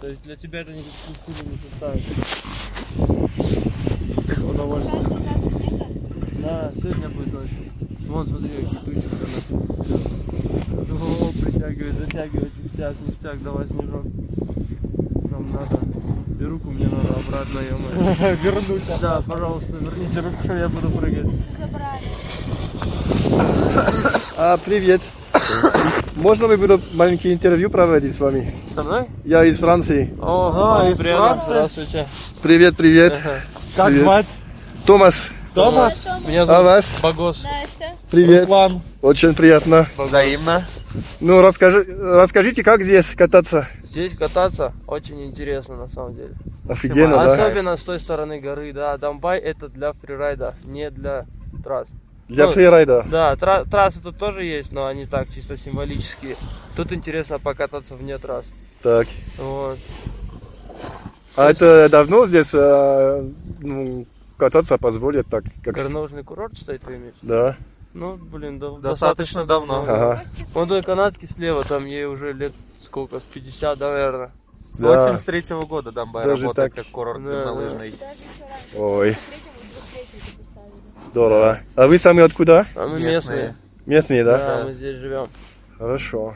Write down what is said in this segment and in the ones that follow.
То есть для тебя это никаких усилий не составит. Удовольствие. Да, сегодня будет очень. Вон, смотри, какие тучи. О, притягивает, затягивает, ништяк, ништяк, давай снежок. Нам надо. И руку мне надо обратно, ё Вернуть. Да, пожалуйста, верните руку, я буду прыгать. А, привет. Можно мы буду маленький интервью проводить с вами? Со мной? Я из Франции. О, А, из приятно. Франции? Здравствуйте. Привет, привет. Ага. Как Привет. звать? Томас, Томас? Меня а зовут вас? Багос. Настя. Привет. Руслан. Очень приятно. Взаимно. Ну, расскажи, расскажите, как здесь кататься? Здесь кататься очень интересно на самом деле. Офигенно, да? Особенно с той стороны горы, да. Дамбай это для фрирайда, не для трасс. Для Ну, фрирайда. Да, тра- трассы тут тоже есть, но они так чисто символические. Тут интересно покататься вне трасс. Так. Вот. А это давно здесь э, ну, кататься позволят так? Как... Горнолыжный курорт стоит в имени? Да. Ну, блин, да- Достаточно давно. Ага. Вон той канатки слева, там ей уже лет сколько, с 50, да, наверное. С Да. 83 года Дамбай Даже работает так. как курорт Да, горнолыжный. Раньше. Ой, здорово. А вы сами откуда? А мы Местные. местные. Да? Да, Да. мы здесь живем. Хорошо.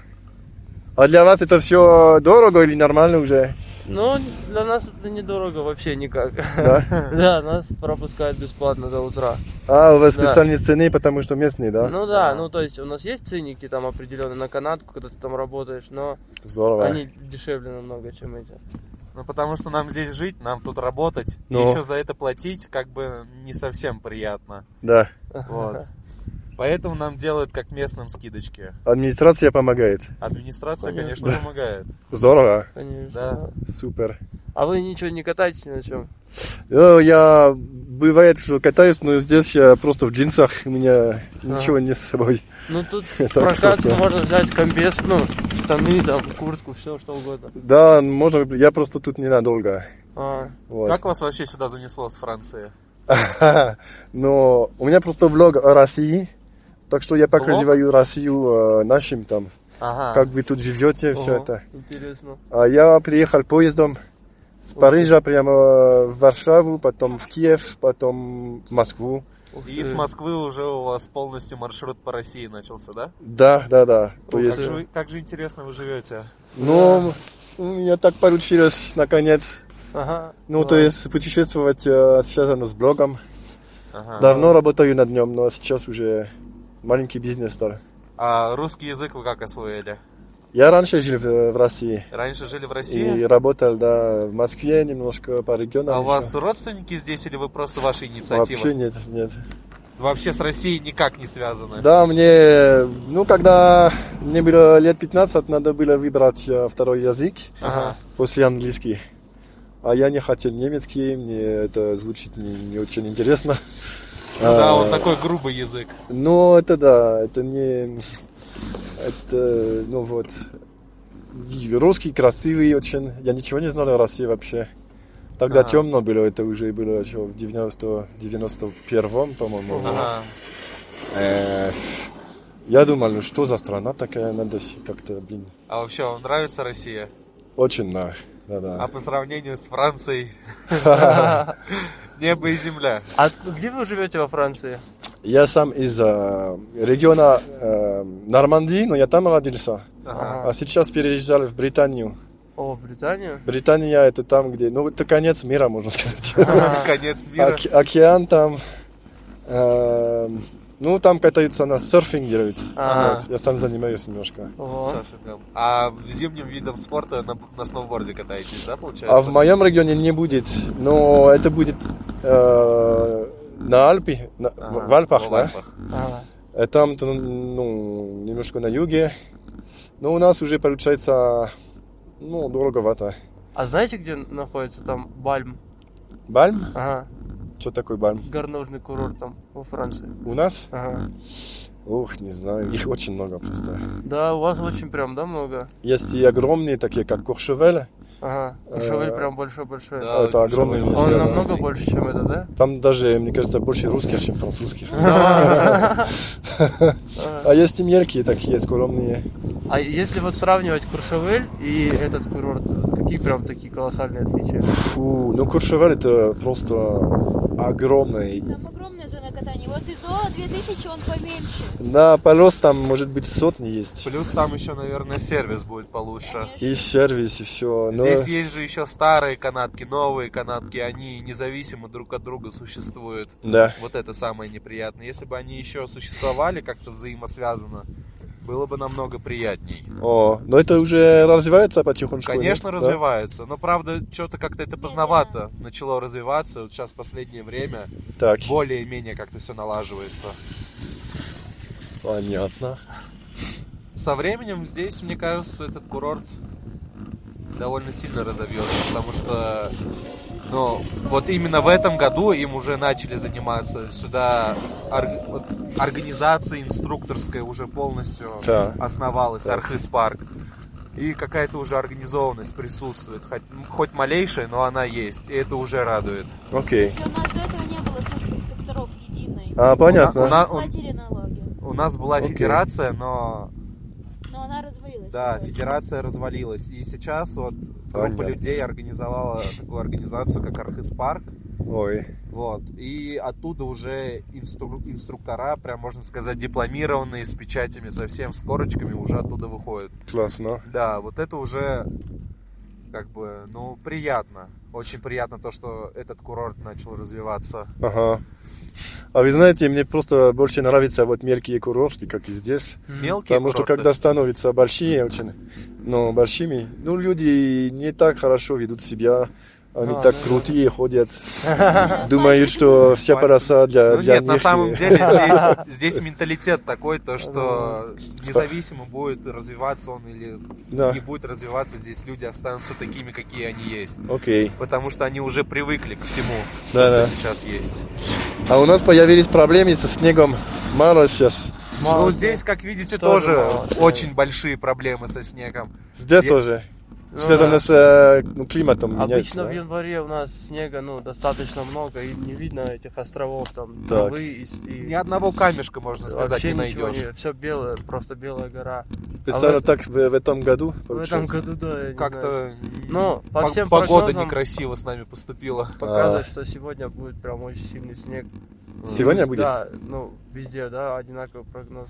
А для вас это все дорого или нормально уже? Ну, для нас это недорого вообще никак. Да? Да, нас пропускают бесплатно до утра. А, у вас Да. специальные цены, потому что местные, да? Ну да, ну то есть у нас есть ценники там определенные на канатку, когда ты там работаешь, но Здорово. они дешевле намного, чем эти. Ну, потому что нам здесь жить, нам тут работать, Ну. и еще за это платить, как бы не совсем приятно. Да. Вот. Поэтому нам делают как местным скидочки. Администрация помогает. Администрация, Понятно. конечно, помогает. Здорово. Конечно. Да. Супер. А вы ничего не катаетесь ни на чем? Ну, я бывает, что катаюсь, но здесь я просто в джинсах, у меня ничего не с собой. Ну тут просто- можно взять комбез, ну, штаны, там, куртку, все что угодно. Да, можно, я просто тут ненадолго. А, Вот. Как вас вообще сюда занесло с Франции? Но у меня просто блог о России, так что я Блог? показываю Россию э, нашим там, Ага. как вы тут живете, все это. Интересно. А я приехал поездом с Парижа прямо в Варшаву, потом в Киев, потом в Москву. И с Москвы уже у вас полностью маршрут по России начался, да? Да, да, да. То Ух есть, Как же, как же интересно вы живете. ну, у меня так получилось, наконец. Ага. Ну, то есть путешествовать э, связано с блогом. Ага. Давно работаю над нем, но сейчас уже маленький бизнес стал. А русский язык вы как освоили? Я раньше жил в, в России Раньше жили в и России? работал, да, в Москве, немножко по регионам. А у вас родственники здесь или вы просто ваша инициатива? Вообще нет, нет. Вообще с Россией никак не связаны? Да, мне, ну, когда мне было лет 15, надо было выбрать э, второй язык Ага. после английский. А я не хотел немецкий, мне это звучит не, не очень интересно. Ну да, А, вот такой грубый язык. Ну, это да, это не... Это, ну вот... Русский красивый очень. Я ничего не знал о России вообще. Тогда Ага. темно было, это уже было еще в 90, 91 по-моему. Ага. Э, Я думал, ну что за страна такая, надо как-то, блин, А вообще вам нравится Россия? очень да, да, да. А по сравнению с Францией? Небо и земля. А где вы живете во Франции? Я сам из э, региона э, Нормандии, но я там родился. Ага. А сейчас переезжал в Британию. О, в Британию? Британия это там, где, ну это конец мира, можно сказать. Конец мира. Оке- океан там. э, ну там катаются на серфинг делают. Ага. Вот, я сам занимаюсь немножко. Серфингом. А в зимнем видом спорта на, на сноуборде катаетесь, да, получается? А в моем регионе не будет, но это будет э, на Альпе, на- в- Ага, в Альпах, в да? Альпах. Ага. А там то, ну, немножко на юге. Но у нас уже получается ну, дороговато. А знаете, где находится там Бальм? Бальм? Ага. Что такое Бальм? Горнолыжный курорт там во Франции. У нас? Ага. Ух, не знаю, их очень много просто. Да, у вас очень прям, да, много? Есть и огромные, такие как Куршевель. Ага. Куршевель Э, прям большой-большой. Да, это огромный. Он да. намного больше, чем это, да? Там даже, мне кажется, больше русских, чем французских. А есть и мелкие такие, скромные. А если вот сравнивать Куршевель и этот курорт, какие какие прям такие колоссальные отличия? Фу, ну Куршевель это просто огромный. Огромная зона катания. Вот из О 2000 он поменьше. На полос там может быть сотни есть. Плюс там еще, наверное, сервис будет получше. Конечно. И сервис, и все. Но... Здесь есть же еще старые канатки, новые канатки, они независимо друг от друга существуют. Да. Вот это самое неприятное. Если бы они еще существовали как-то взаимосвязано, было бы намного приятней. О, но это уже развивается потихонечку. Конечно, нет? Да? развивается, но правда, что-то как-то это поздновато начало развиваться. Вот сейчас в последнее время Так, более-менее как-то все налаживается. понятно. Со временем здесь, мне кажется, этот курорт довольно сильно разовьется, потому что, ну, вот именно в этом году им уже начали заниматься. Сюда ор- вот организация инструкторская уже полностью Да. основалась. Архыз парк. И какая-то уже организованность присутствует, хоть, хоть малейшая, но она есть, и это уже радует. Окей. Если у нас до этого не было службы инструкторов единой. А, понятно. У на- у- Платили налоги. У нас была федерация, но Но. Да, федерация развалилась. И сейчас вот группа Понятно. людей организовала такую организацию, как Архыз Парк. Ой, Вот. И оттуда уже инстру- инструктора, прям можно сказать, дипломированные, с печатями, совсем с корочками, уже оттуда выходят. классно. Да, вот это уже как бы, ну, приятно. Очень приятно то, что этот курорт начал развиваться. Ага. А вы знаете, мне просто больше нравятся вот мелкие курорты, как и здесь. Мелкие Потому что курорты. когда становятся большие, очень, ну, большими, ну, люди не так хорошо ведут себя. Они А, так ну крутые ходят. Думают, что вся полоса для, Ну для нет, на них, самом и- деле здесь, здесь менталитет такой, то что Ну, независимо будет развиваться он или Да. не будет развиваться, здесь люди останутся такими, какие они есть. Окей. Потому что они уже привыкли к всему, Да, что да. сейчас есть. А у нас появились проблемы со снегом. Мало сейчас. Мало ну, здесь, как видите, Тоже тоже, мало очень большие проблемы со снегом. Здесь Я- тоже. Ну Связано да. с э, ну, климатом. меняется, Обычно да? в январе у нас снега ну, достаточно много, и не видно этих островов, там, Так. травы и, и Ни одного камешка, можно сказать, вообще не найдешь. не, все белое, просто белая гора. Специально А в- так в, в этом году В этом получается? году, да. Как-то Ну, по по- всем погода некрасиво с нами поступила. показывает, А. что сегодня будет прям очень сильный снег. Сегодня будет? Да, ну, везде, да, одинаковый прогноз.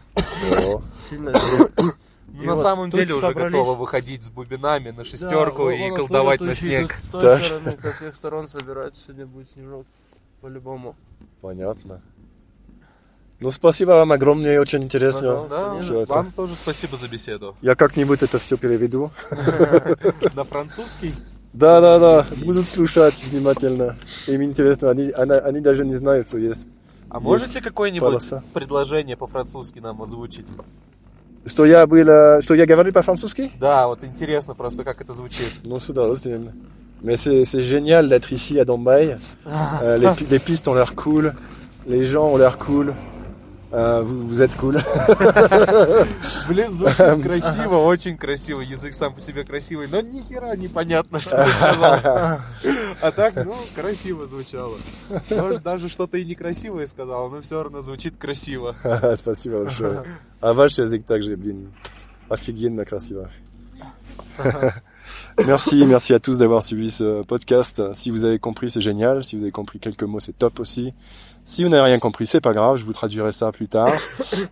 Сильно снег. Ну, И на вот самом деле уже собрались- готовы выходить с бубинами на шестерку Да, и колдовать на снег. С той Так. стороны, со всех сторон собираются, сегодня будет снежок. По-любому. понятно. Ну, спасибо вам огромное, очень интересно. Да, это. вам тоже спасибо за беседу. Я как-нибудь это все переведу. На французский? Да, да, да, будут слушать внимательно. Им интересно, они, она- они даже не знают, что есть. А можете какое-нибудь предложение по-французски нам озвучить? Что я был, э, что я говорю по-французски? Да, вот интересно просто, как это звучит. Ну, с удовольствием. Mais c'est c'est génial d'être ici à Dombay. Euh, les, pi- les pistes ont l'air cool. Les gens ont l'air cool. Euh, vous, vous êtes cool. Блин, звучит красиво, очень красиво. Язык сам по себе красивый, но ни хера непонятно, что ты сказал. А так, ну, красиво звучало. Может, даже что-то и некрасивое сказал, но все равно звучит красиво. Спасибо большое. А ваш язык также, блин, офигенно красиво. Merci, merci à tous d'avoir suivi ce podcast. Si vous avez compris, c'est génial. Si vous avez compris quelques mots, c'est top aussi. Si vous n'avez rien compris, c'est pas grave, je vous traduirai ça plus tard.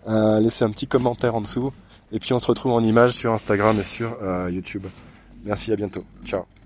Euh, laissez un petit commentaire en dessous. Et puis on se retrouve en images sur Instagram et sur euh, YouTube. Merci, à bientôt. Ciao.